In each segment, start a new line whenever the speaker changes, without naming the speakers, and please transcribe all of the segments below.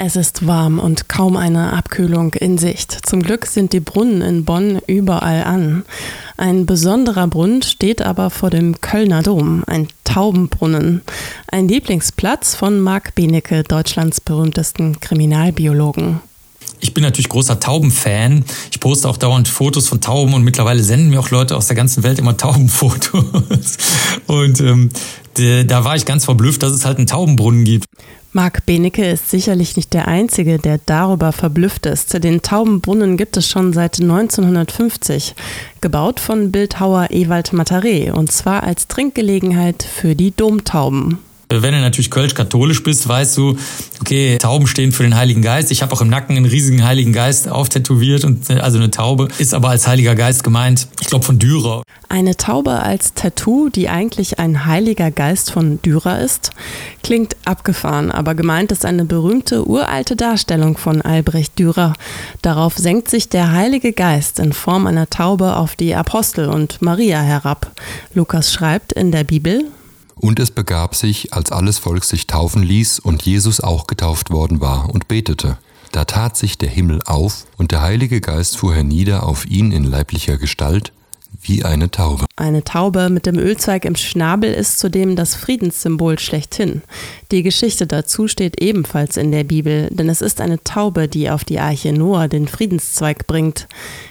Es ist warm und kaum eine Abkühlung in Sicht. Zum Glück sind die Brunnen in Bonn überall an. Ein besonderer Brunnen steht aber vor dem Kölner Dom, ein Taubenbrunnen. Ein Lieblingsplatz von Marc Benecke, Deutschlands berühmtesten Kriminalbiologen.
Ich bin natürlich großer Taubenfan. Ich poste auch dauernd Fotos von Tauben und mittlerweile senden mir auch Leute aus der ganzen Welt immer Taubenfotos. Und ähm, da war ich ganz verblüfft, dass es halt einen Taubenbrunnen gibt.
Marc Benecke ist sicherlich nicht der Einzige, der darüber verblüfft ist. Den Taubenbrunnen gibt es schon seit 1950, gebaut von Bildhauer Ewald Mataré, und zwar als Trinkgelegenheit für die Domtauben.
Wenn du natürlich kölsch-katholisch bist, weißt du, okay, Tauben stehen für den Heiligen Geist. Ich habe auch im Nacken einen riesigen Heiligen Geist auftätowiert und also eine Taube ist aber als Heiliger Geist gemeint. Ich glaube von Dürer.
Eine Taube als Tattoo, die eigentlich ein Heiliger Geist von Dürer ist, klingt abgefahren, aber gemeint ist eine berühmte uralte Darstellung von Albrecht Dürer. Darauf senkt sich der Heilige Geist in Form einer Taube auf die Apostel und Maria herab. Lukas schreibt in der Bibel,
und es begab sich, als alles Volk sich taufen ließ und Jesus auch getauft worden war und betete. Da tat sich der Himmel auf und der Heilige Geist fuhr hernieder auf ihn in leiblicher Gestalt wie eine Taube.
Eine Taube mit dem Ölzweig im Schnabel ist zudem das Friedenssymbol schlechthin. Die Geschichte dazu steht ebenfalls in der Bibel, denn es ist eine Taube, die auf die Arche Noah den Friedenszweig bringt.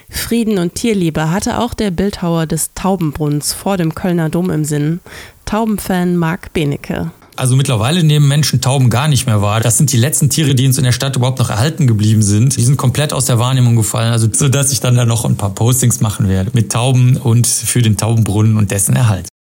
Frieden und Tierliebe hatte auch der Bildhauer des Taubenbrunns vor dem Kölner Dom im Sinn. Taubenfan Marc Benecke.
Also mittlerweile nehmen Menschen Tauben gar nicht mehr wahr. Das sind die letzten Tiere, die uns in der Stadt überhaupt noch erhalten geblieben sind. Die sind komplett aus der Wahrnehmung gefallen. Also so, dass ich dann da noch ein paar Postings machen werde mit Tauben und für den Taubenbrunnen und dessen Erhalt.